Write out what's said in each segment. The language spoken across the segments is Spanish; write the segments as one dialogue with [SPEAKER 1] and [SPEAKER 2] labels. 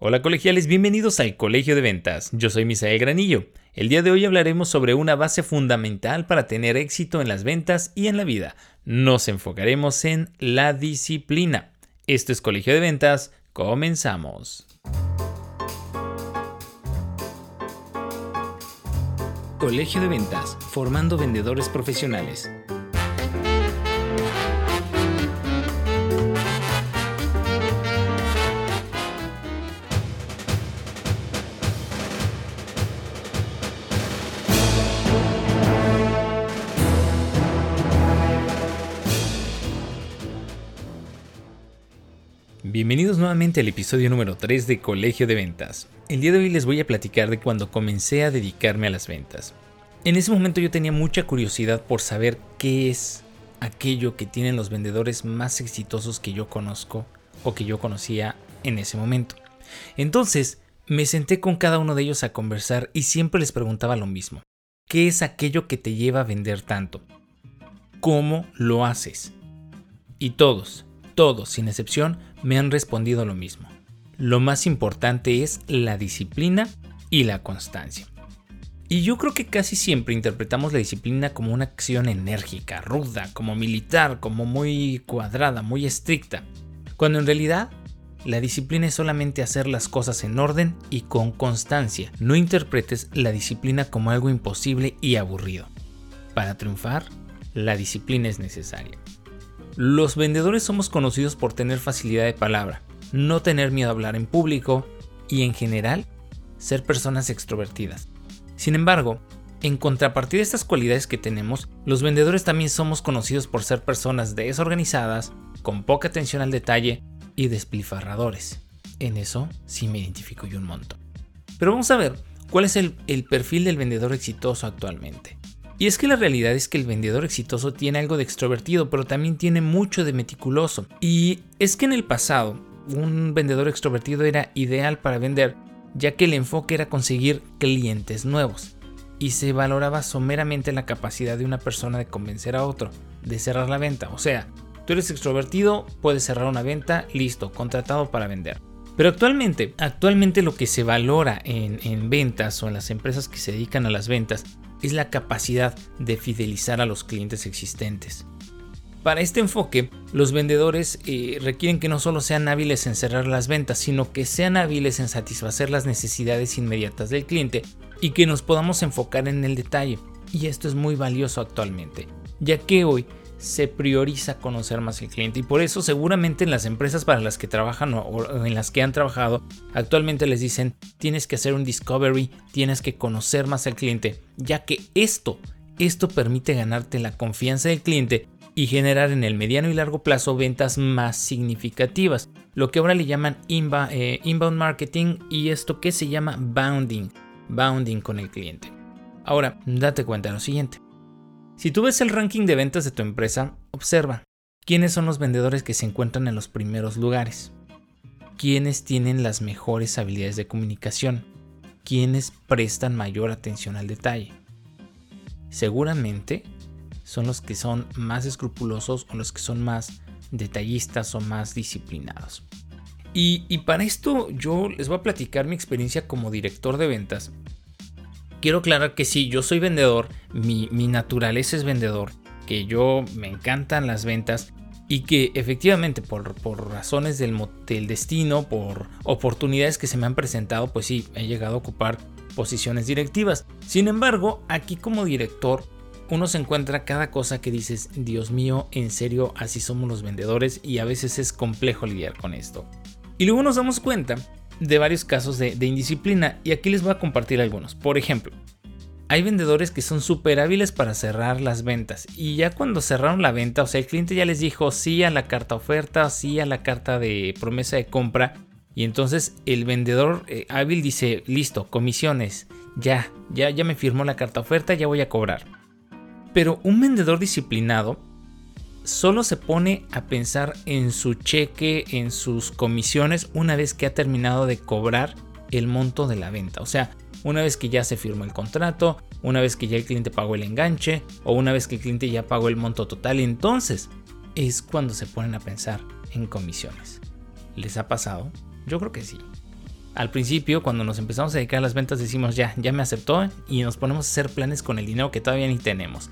[SPEAKER 1] Hola colegiales, bienvenidos al Colegio de Ventas. Yo soy Misael Granillo. El día de hoy hablaremos sobre una base fundamental para tener éxito en las ventas y en la vida. Nos enfocaremos en la disciplina. Esto es Colegio de Ventas. Comenzamos. Colegio de Ventas, formando vendedores profesionales. Bienvenidos nuevamente al episodio número 3 de Colegio de Ventas. El día de hoy les voy a platicar de cuando comencé a dedicarme a las ventas. En ese momento yo tenía mucha curiosidad por saber qué es aquello que tienen los vendedores más exitosos que yo conozco o que yo conocía en ese momento. Entonces me senté con cada uno de ellos a conversar y siempre les preguntaba lo mismo. ¿Qué es aquello que te lleva a vender tanto? ¿Cómo lo haces? Y todos, todos, sin excepción, me han respondido lo mismo. Lo más importante es la disciplina y la constancia. Y yo creo que casi siempre interpretamos la disciplina como una acción enérgica, ruda, como militar, como muy cuadrada, muy estricta, cuando en realidad la disciplina es solamente hacer las cosas en orden y con constancia. No interpretes la disciplina como algo imposible y aburrido. Para triunfar, la disciplina es necesaria. Los vendedores somos conocidos por tener facilidad de palabra, no tener miedo a hablar en público y en general ser personas extrovertidas. Sin embargo, en contrapartida de estas cualidades que tenemos, los vendedores también somos conocidos por ser personas desorganizadas, con poca atención al detalle y despilfarradores. En eso sí me identifico yo un montón. Pero vamos a ver cuál es el, el perfil del vendedor exitoso actualmente. Y es que la realidad es que el vendedor exitoso tiene algo de extrovertido, pero también tiene mucho de meticuloso. Y es que en el pasado, un vendedor extrovertido era ideal para vender, ya que el enfoque era conseguir clientes nuevos. Y se valoraba someramente la capacidad de una persona de convencer a otro, de cerrar la venta. O sea, tú eres extrovertido, puedes cerrar una venta, listo, contratado para vender. Pero actualmente, actualmente lo que se valora en, en ventas o en las empresas que se dedican a las ventas es la capacidad de fidelizar a los clientes existentes. Para este enfoque, los vendedores eh, requieren que no solo sean hábiles en cerrar las ventas, sino que sean hábiles en satisfacer las necesidades inmediatas del cliente y que nos podamos enfocar en el detalle. Y esto es muy valioso actualmente, ya que hoy se prioriza conocer más al cliente y por eso seguramente en las empresas para las que trabajan o en las que han trabajado actualmente les dicen tienes que hacer un discovery, tienes que conocer más al cliente, ya que esto, esto permite ganarte la confianza del cliente y generar en el mediano y largo plazo ventas más significativas, lo que ahora le llaman eh, inbound marketing y esto que se llama bounding, bounding con el cliente. Ahora, date cuenta de lo siguiente. Si tú ves el ranking de ventas de tu empresa, observa quiénes son los vendedores que se encuentran en los primeros lugares, quiénes tienen las mejores habilidades de comunicación, quiénes prestan mayor atención al detalle. Seguramente son los que son más escrupulosos o los que son más detallistas o más disciplinados. Y, y, para esto yo les voy a platicar mi experiencia como director de ventas quiero aclarar que sí, yo soy vendedor, mi, naturaleza es vendedor, que yo me encantan las ventas y que efectivamente por, por razones del, del, destino, por oportunidades que se me han presentado, pues sí, he llegado a ocupar posiciones directivas. Sin embargo, aquí como director, uno se encuentra cada cosa que dices, Dios mío, en serio, así somos los vendedores y a veces es complejo lidiar con esto. Y luego nos damos cuenta de varios casos de, indisciplina y aquí les voy a compartir algunos. Por ejemplo, hay vendedores que son súper hábiles para cerrar las ventas y ya cuando cerraron la venta, o sea, el cliente ya les dijo sí a la carta oferta, sí a la carta de promesa de compra y entonces el vendedor eh, hábil dice, listo, comisiones, ya, ya, ya me firmó la carta oferta, ya voy a cobrar. Pero un vendedor disciplinado solo se pone a pensar en su cheque, en sus comisiones, una vez que ha terminado de cobrar el monto de la venta. O sea, una vez que ya se firmó el contrato, una vez que ya el cliente pagó el enganche o una vez que el cliente ya pagó el monto total, entonces es cuando se ponen a pensar en comisiones. ¿Les ha pasado? Yo creo que sí. Al principio, cuando nos empezamos a dedicar a las ventas, decimos ya, ya me aceptó y nos ponemos a hacer planes con el dinero que todavía ni tenemos.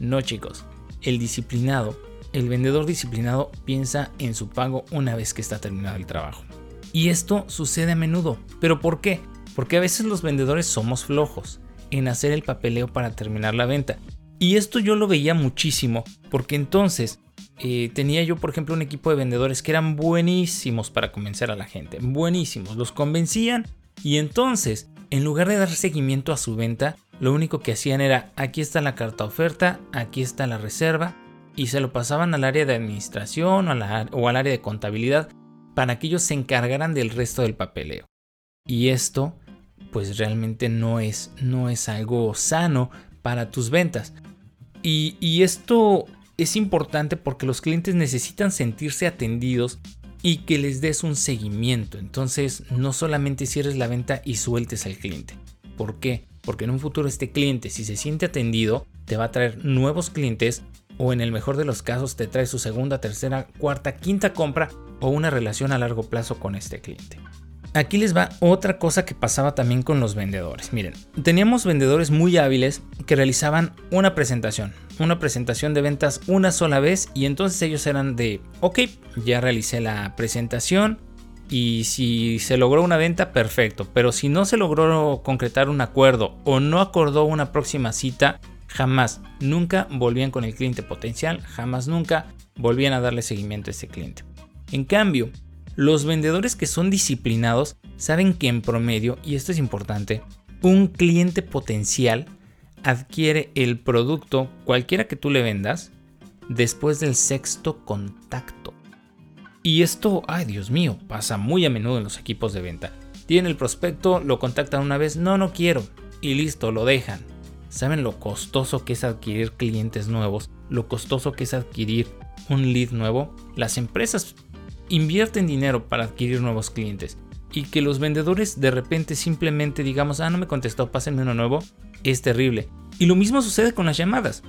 [SPEAKER 1] No chicos, el disciplinado, el vendedor disciplinado piensa en su pago una vez que está terminado el trabajo. Y esto sucede a menudo. ¿Pero por qué? Porque a veces los vendedores somos flojos en hacer el papeleo para terminar la venta. Y esto yo lo veía muchísimo, porque entonces eh, tenía yo, por ejemplo, un equipo de vendedores que eran buenísimos para convencer a la gente, buenísimos, los convencían y entonces, en lugar de dar seguimiento a su venta, lo único que hacían era, aquí está la carta oferta, aquí está la reserva, y se lo pasaban al área de administración o, al área de contabilidad para que ellos se encargaran del resto del papeleo. Y esto, pues realmente no es, no es algo sano para tus ventas. Y, esto es importante porque los clientes necesitan sentirse atendidos y que les des un seguimiento. Entonces, no solamente cierres la venta y sueltes al cliente. ¿Por qué? Porque en un futuro este cliente, si se siente atendido, te va a traer nuevos clientes o en el mejor de los casos te trae su segunda, tercera, cuarta, quinta compra o una relación a largo plazo con este cliente. Aquí les va otra cosa que pasaba también con los vendedores. Miren, teníamos vendedores muy hábiles que realizaban una presentación, una presentación de ventas una sola vez y entonces ellos eran de, ok, ya realicé la presentación y si se logró una venta, perfecto, pero si no se logró concretar un acuerdo o no acordó una próxima cita, jamás, nunca volvían con el cliente potencial, jamás, nunca volvían a darle seguimiento a ese cliente. En cambio, los vendedores que son disciplinados saben que en promedio, y esto es importante, un cliente potencial adquiere el producto, cualquiera que tú le vendas, después del sexto contacto. Y esto, ay Dios mío, pasa muy a menudo en los equipos de venta. Tiene el prospecto, lo contactan una vez, no, no quiero, y listo, lo dejan. ¿Saben lo costoso que es adquirir clientes nuevos? ¿Lo costoso que es adquirir un lead nuevo? Las empresas invierten dinero para adquirir nuevos clientes y que los vendedores de repente simplemente digamos, ah, no me contestó, pásenme uno nuevo, es terrible. Y lo mismo sucede con las llamadas.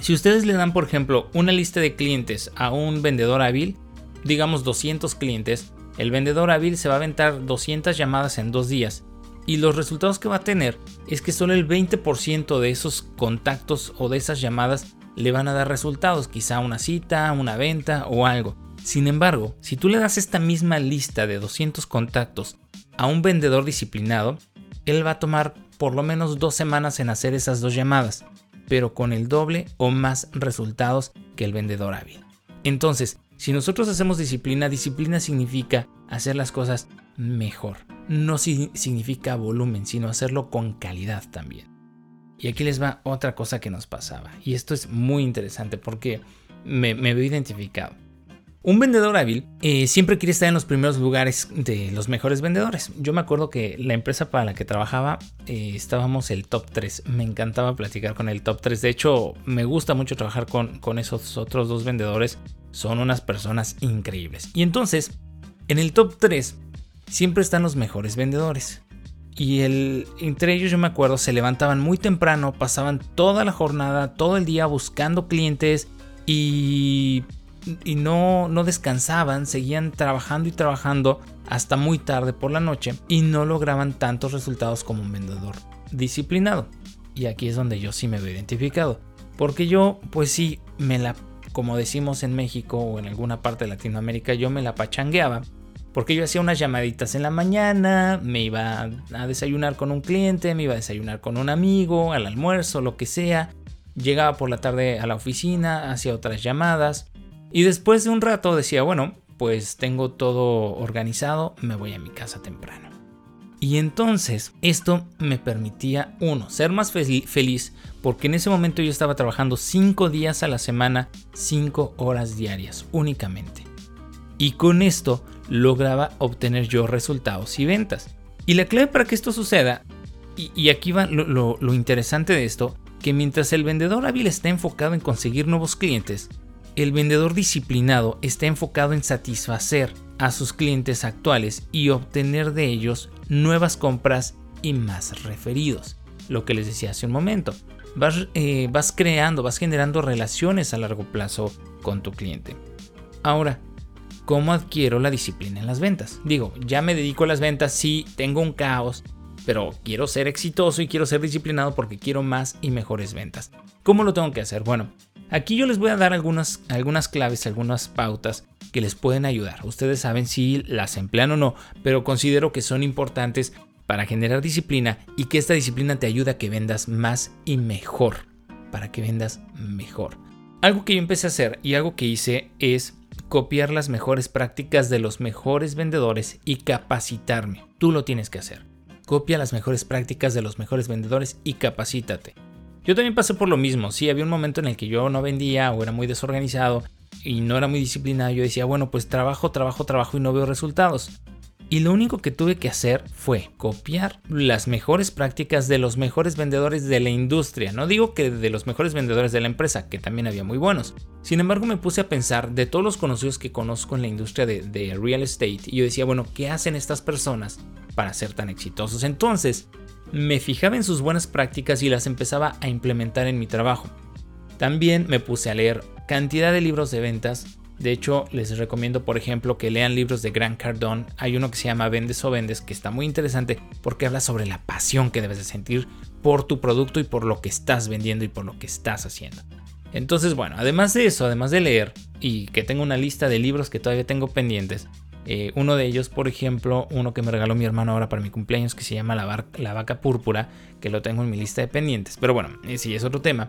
[SPEAKER 1] Si ustedes le dan, por ejemplo, una lista de clientes a un vendedor hábil, digamos 200 clientes, el vendedor hábil se va a aventar 200 llamadas en dos días. Y los resultados que va a tener es que solo el 20% de esos contactos o de esas llamadas le van a dar resultados, quizá una cita, una venta o algo. Sin embargo, si tú le das esta misma lista de 200 contactos a un vendedor disciplinado, él va a tomar por lo menos dos semanas en hacer esas dos llamadas, pero con el doble o más resultados que el vendedor hábil. Entonces, si nosotros hacemos disciplina, disciplina significa hacer las cosas mejor. No significa volumen, sino hacerlo con calidad también. Y aquí les va otra cosa que nos pasaba. Y esto es muy interesante porque me, me veo identificado. Un vendedor hábil eh, siempre quiere estar en los primeros lugares de los mejores vendedores. Yo me acuerdo que la empresa para la que trabajaba eh, estábamos el top 3. Me encantaba platicar con el top 3. De hecho, me gusta mucho trabajar con, con esos otros dos vendedores. Son unas personas increíbles. Y entonces, en el top 3 siempre están los mejores vendedores. Y entre ellos yo me acuerdo, se levantaban muy temprano, pasaban toda la jornada, todo el día buscando clientes y y no, no descansaban, seguían trabajando y trabajando hasta muy tarde por la noche y no lograban tantos resultados como un vendedor disciplinado. Y aquí es donde yo sí me veo identificado. Porque yo, pues sí, me la, como decimos en México o en alguna parte de Latinoamérica, yo me la pachangueaba. Porque yo hacía unas llamaditas en la mañana, me iba a desayunar con un cliente, me iba a desayunar con un amigo, al almuerzo, lo que sea. Llegaba por la tarde a la oficina, hacía otras llamadas. Y después de un rato decía, bueno, pues tengo todo organizado, me voy a mi casa temprano. Y entonces esto me permitía, uno, ser más feliz, porque en ese momento yo estaba trabajando 5 días a la semana, 5 horas diarias únicamente. Y con esto lograba obtener yo resultados y ventas. Y la clave para que esto suceda, y, aquí va lo, interesante de esto, que mientras el vendedor hábil está enfocado en conseguir nuevos clientes, el vendedor disciplinado está enfocado en satisfacer a sus clientes actuales y obtener de ellos nuevas compras y más referidos. Lo que les decía hace un momento. Vas, eh, vas creando, vas generando relaciones a largo plazo con tu cliente. Ahora, ¿cómo adquiero la disciplina en las ventas? Digo, ya me dedico a las ventas, sí, tengo un caos, pero quiero ser exitoso y quiero ser disciplinado porque quiero más y mejores ventas. ¿Cómo lo tengo que hacer? Bueno, aquí yo les voy a dar algunas, algunas claves, algunas pautas que les pueden ayudar. Ustedes saben si las emplean o no, pero considero que son importantes para generar disciplina y que esta disciplina te ayuda a que vendas más y mejor. Para que vendas mejor. Algo que yo empecé a hacer y algo que hice es copiar las mejores prácticas de los mejores vendedores y capacitarme. Tú lo tienes que hacer. Copia las mejores prácticas de los mejores vendedores y capacítate. Yo también pasé por lo mismo. Sí, había un momento en el que yo no vendía o era muy desorganizado y no era muy disciplinado. Yo decía, bueno, pues trabajo, trabajo, trabajo y no veo resultados. Y lo único que tuve que hacer fue copiar las mejores prácticas de los mejores vendedores de la industria. No digo que de los mejores vendedores de la empresa, que también había muy buenos. Sin embargo, me puse a pensar de todos los conocidos que conozco en la industria de, real estate. Y yo decía, bueno, ¿qué hacen estas personas para ser tan exitosos. Entonces, me fijaba en sus buenas prácticas y las empezaba a implementar en mi trabajo. También me puse a leer cantidad de libros de ventas. De hecho, les recomiendo, por ejemplo, que lean libros de Grant Cardone. Hay uno que se llama Vendes o Vendes, que está muy interesante porque habla sobre la pasión que debes de sentir por tu producto y por lo que estás vendiendo y por lo que estás haciendo. Entonces, bueno, además de eso, además de leer y que tengo una lista de libros que todavía tengo pendientes, eh, uno de ellos, por ejemplo, uno que me regaló mi hermano ahora para mi cumpleaños, que se llama La, Vaca Púrpura, que lo tengo en mi lista de pendientes. Pero bueno, ese es otro tema.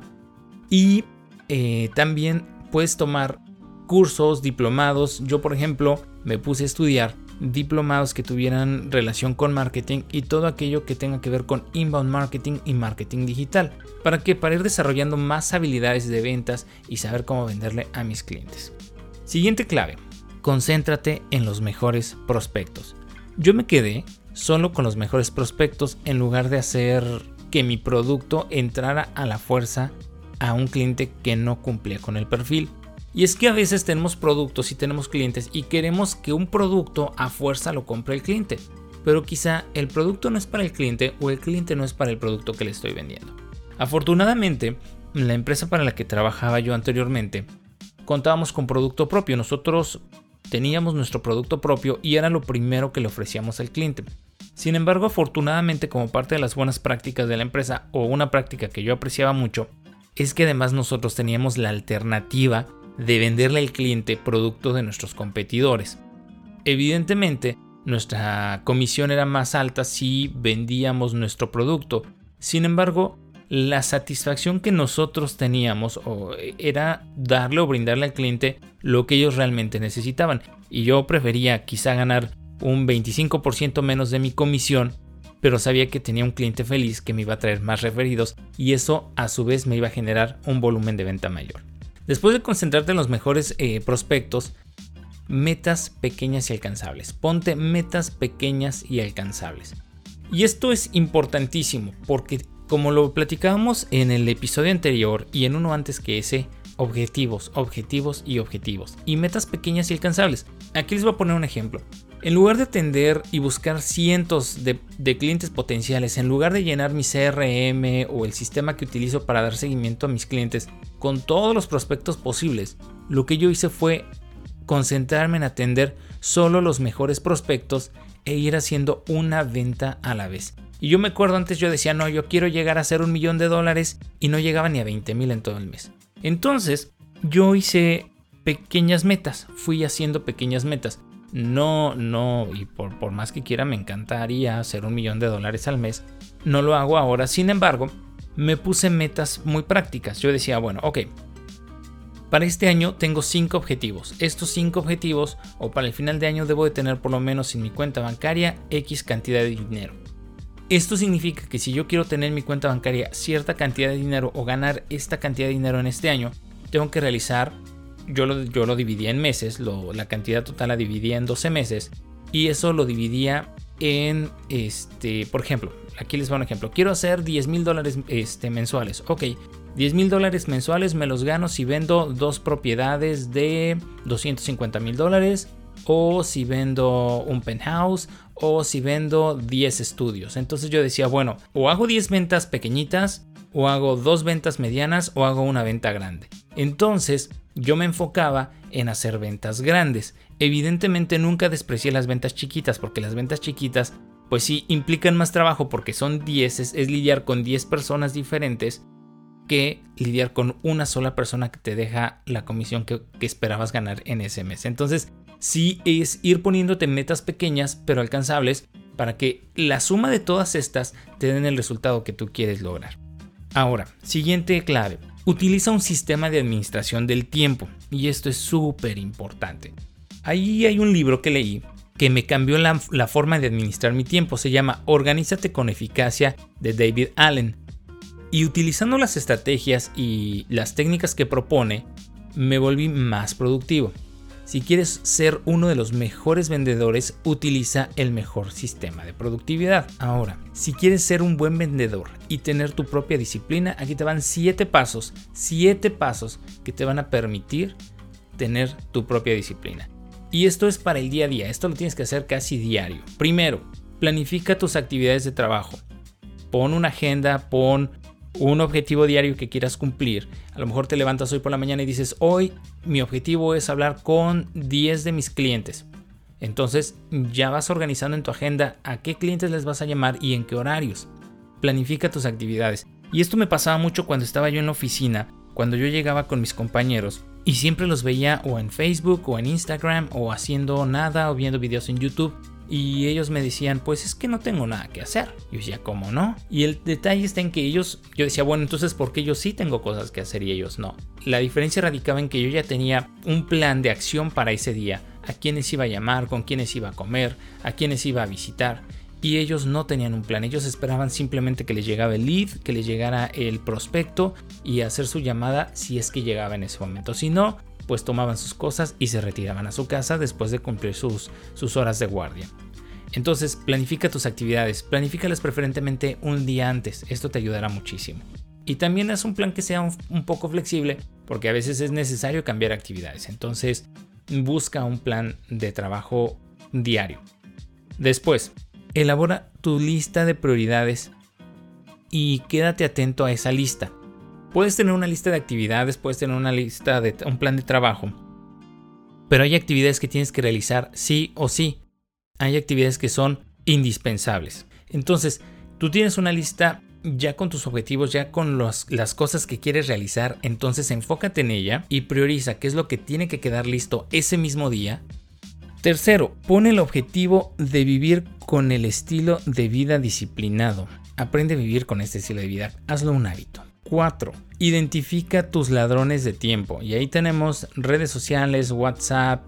[SPEAKER 1] Y eh, también puedes tomar cursos, diplomados. Yo, por ejemplo, me puse a estudiar diplomados que tuvieran relación con marketing y todo aquello que tenga que ver con inbound marketing y marketing digital. ¿Para que Para ir desarrollando más habilidades de ventas y saber cómo venderle a mis clientes. Siguiente clave concéntrate en los mejores prospectos. Yo me quedé solo con los mejores prospectos en lugar de hacer que mi producto entrara a la fuerza a un cliente que no cumplía con el perfil. Y es que a veces tenemos productos y tenemos clientes y queremos que un producto a fuerza lo compre el cliente. Pero quizá el producto no es para el cliente o el cliente no es para el producto que le estoy vendiendo. Afortunadamente, la empresa para la que trabajaba yo anteriormente contábamos con producto propio. Nosotros teníamos nuestro producto propio y era lo primero que le ofrecíamos al cliente. Sin embargo, afortunadamente como parte de las buenas prácticas de la empresa o una práctica que yo apreciaba mucho, es que además nosotros teníamos la alternativa de venderle al cliente productos de nuestros competidores. Evidentemente, nuestra comisión era más alta si vendíamos nuestro producto. Sin embargo, la satisfacción que nosotros teníamos era darle o brindarle al cliente lo que ellos realmente necesitaban. Y yo prefería quizá ganar un 25% menos de mi comisión, pero sabía que tenía un cliente feliz que me iba a traer más referidos y eso a su vez me iba a generar un volumen de venta mayor. Después de concentrarte en los mejores eh, prospectos, metas pequeñas y alcanzables. Ponte metas pequeñas y alcanzables. Y esto es importantísimo porque como lo platicábamos en el episodio anterior y en uno antes que ese, objetivos, objetivos y objetivos. Y metas pequeñas y alcanzables. Aquí les voy a poner un ejemplo. En lugar de atender y buscar cientos de, clientes potenciales, en lugar de llenar mi CRM o el sistema que utilizo para dar seguimiento a mis clientes con todos los prospectos posibles, lo que yo hice fue concentrarme en atender solo los mejores prospectos e ir haciendo una venta a la vez. Y yo me acuerdo antes yo decía, no, yo quiero llegar a hacer un millón de dólares y no llegaba ni a 20 mil en todo el mes. Entonces yo hice pequeñas metas, fui haciendo pequeñas metas. No, no, y por, por más que quiera me encantaría hacer un millón de dólares al mes. No lo hago ahora, sin embargo, me puse metas muy prácticas. Yo decía, bueno, ok, para este año tengo 5 objetivos. Estos 5 objetivos, o para el final de año, debo de tener por lo menos en mi cuenta bancaria X cantidad de dinero. Esto significa que si yo quiero tener en mi cuenta bancaria cierta cantidad de dinero o ganar esta cantidad de dinero en este año, tengo que realizar, yo lo, yo lo dividía en meses, la cantidad total la dividía en 12 meses y eso lo dividía en, este, por ejemplo, aquí les va un ejemplo, quiero hacer 10 mil dólares este, mensuales, ok, 10 mil dólares mensuales me los gano si vendo dos propiedades de 250 mil dólares o si vendo un penthouse o si vendo 10 estudios. Entonces yo decía, bueno, o hago 10 ventas pequeñitas, o hago dos ventas medianas, o hago una venta grande. Entonces yo me enfocaba en hacer ventas grandes. Evidentemente nunca desprecié las ventas chiquitas porque las ventas chiquitas pues sí implican más trabajo porque son 10, es, lidiar con 10 personas diferentes que lidiar con una sola persona que te deja la comisión que, que, esperabas ganar en ese mes. Entonces, sí es ir poniéndote metas pequeñas pero alcanzables para que la suma de todas estas te den el resultado que tú quieres lograr. Ahora, siguiente clave. Utiliza un sistema de administración del tiempo y esto es súper importante. Ahí hay un libro que leí que me cambió la, la, forma de administrar mi tiempo. Se llama Organízate con eficacia de David Allen. Y utilizando las estrategias y las técnicas que propone, me volví más productivo. Si quieres ser uno de los mejores vendedores, utiliza el mejor sistema de productividad. Ahora, si quieres ser un buen vendedor y tener tu propia disciplina, aquí te van 7 pasos, 7 pasos que te van a permitir tener tu propia disciplina. Y esto es para el día a día, esto lo tienes que hacer casi diario. Primero, planifica tus actividades de trabajo. Pon una agenda, pon un objetivo diario que quieras cumplir. A lo mejor te levantas hoy por la mañana y dices, hoy mi objetivo es hablar con 10 de mis clientes. Entonces ya vas organizando en tu agenda a qué clientes les vas a llamar y en qué horarios. Planifica tus actividades. Y esto me pasaba mucho cuando estaba yo en la oficina, cuando yo llegaba con mis compañeros y siempre los veía o en Facebook o en Instagram o haciendo nada o viendo videos en YouTube y ellos me decían, pues es que no tengo nada que hacer. Yo decía, ¿cómo no? Y el detalle está en que ellos, yo decía, bueno, entonces, ¿por qué yo sí tengo cosas que hacer y ellos no? La diferencia radicaba en que yo ya tenía un plan de acción para ese día, a quiénes iba a llamar, con quiénes iba a comer, a quiénes iba a visitar. Y ellos no tenían un plan, ellos esperaban simplemente que les llegara el lead, que les llegara el prospecto y hacer su llamada si es que llegaba en ese momento. Si no, pues tomaban sus cosas y se retiraban a su casa después de cumplir sus, sus horas de guardia. Entonces, planifica tus actividades, planifícalas preferentemente un día antes, esto te ayudará muchísimo. Y también haz un plan que sea un, poco flexible, porque a veces es necesario cambiar actividades. Entonces, busca un plan de trabajo diario. Después, elabora tu lista de prioridades y quédate atento a esa lista. Puedes tener una lista de actividades, puedes tener una lista de un plan de trabajo, pero hay actividades que tienes que realizar sí o sí. Hay actividades que son indispensables. Entonces, tú tienes una lista ya con tus objetivos, ya con las cosas que quieres realizar, entonces enfócate en ella y prioriza qué es lo que tiene que quedar listo ese mismo día. Tercero, pone el objetivo de vivir con el estilo de vida disciplinado. Aprende a vivir con este estilo de vida, hazlo un hábito. 4. Identifica tus ladrones de tiempo. Y ahí tenemos redes sociales, WhatsApp,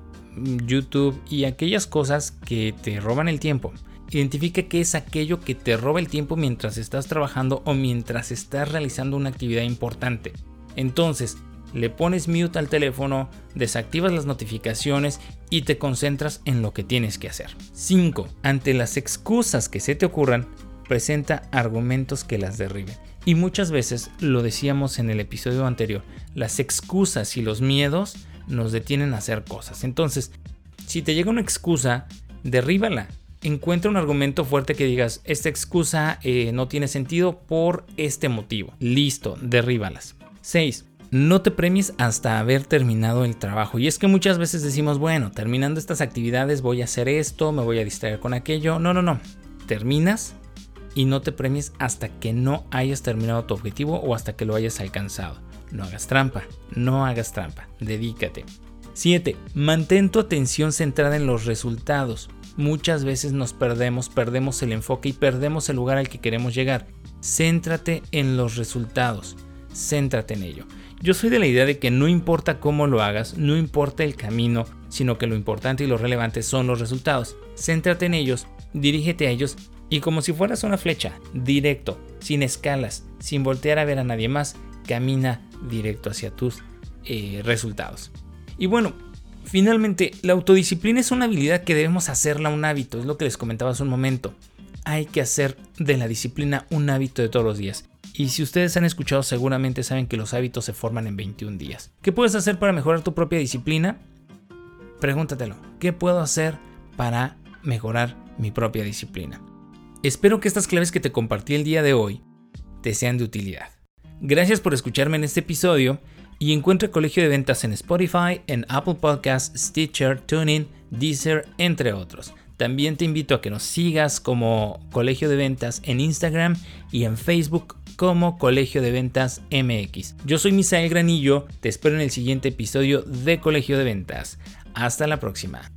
[SPEAKER 1] YouTube y aquellas cosas que te roban el tiempo. Identifica qué es aquello que te roba el tiempo mientras estás trabajando o mientras estás realizando una actividad importante. Entonces, le pones mute al teléfono, desactivas las notificaciones y te concentras en lo que tienes que hacer. 5. Ante las excusas que se te ocurran, presenta argumentos que las derriben. Y muchas veces, lo decíamos en el episodio anterior, las excusas y los miedos nos detienen a hacer cosas. Entonces, si te llega una excusa, derríbala. Encuentra un argumento fuerte que digas, esta excusa eh, no tiene sentido por este motivo. Listo, derríbalas. 6. No te premies hasta haber terminado el trabajo. Y es que muchas veces decimos, bueno, terminando estas actividades voy a hacer esto, me voy a distraer con aquello. No, no, no. Terminas y no te premies hasta que no hayas terminado tu objetivo o hasta que lo hayas alcanzado. No hagas trampa, no hagas trampa, dedícate. 7. Mantén tu atención centrada en los resultados. Muchas veces nos perdemos, perdemos el enfoque y perdemos el lugar al que queremos llegar. Céntrate en los resultados, céntrate en ello. Yo soy de la idea de que no importa cómo lo hagas, no importa el camino, sino que lo importante y lo relevante son los resultados. Céntrate en ellos, dirígete a ellos y como si fueras una flecha, directo, sin escalas, sin voltear a ver a nadie más, camina directo hacia tus eh, resultados. Y bueno, finalmente, la autodisciplina es una habilidad que debemos hacerla un hábito, es lo que les comentaba hace un momento. Hay que hacer de la disciplina un hábito de todos los días. Y si ustedes han escuchado seguramente saben que los hábitos se forman en 21 días. ¿Qué puedes hacer para mejorar tu propia disciplina? Pregúntatelo. ¿Qué puedo hacer para mejorar mi propia disciplina? Espero que estas claves que te compartí el día de hoy te sean de utilidad. Gracias por escucharme en este episodio Y encuentre Colegio de Ventas en Spotify, en Apple Podcasts, Stitcher, TuneIn, Deezer, entre otros. También te invito a que nos sigas como Colegio de Ventas en Instagram y en Facebook como Colegio de Ventas MX. Yo soy Misael Granillo, te espero en el siguiente episodio de Colegio de Ventas. Hasta la próxima.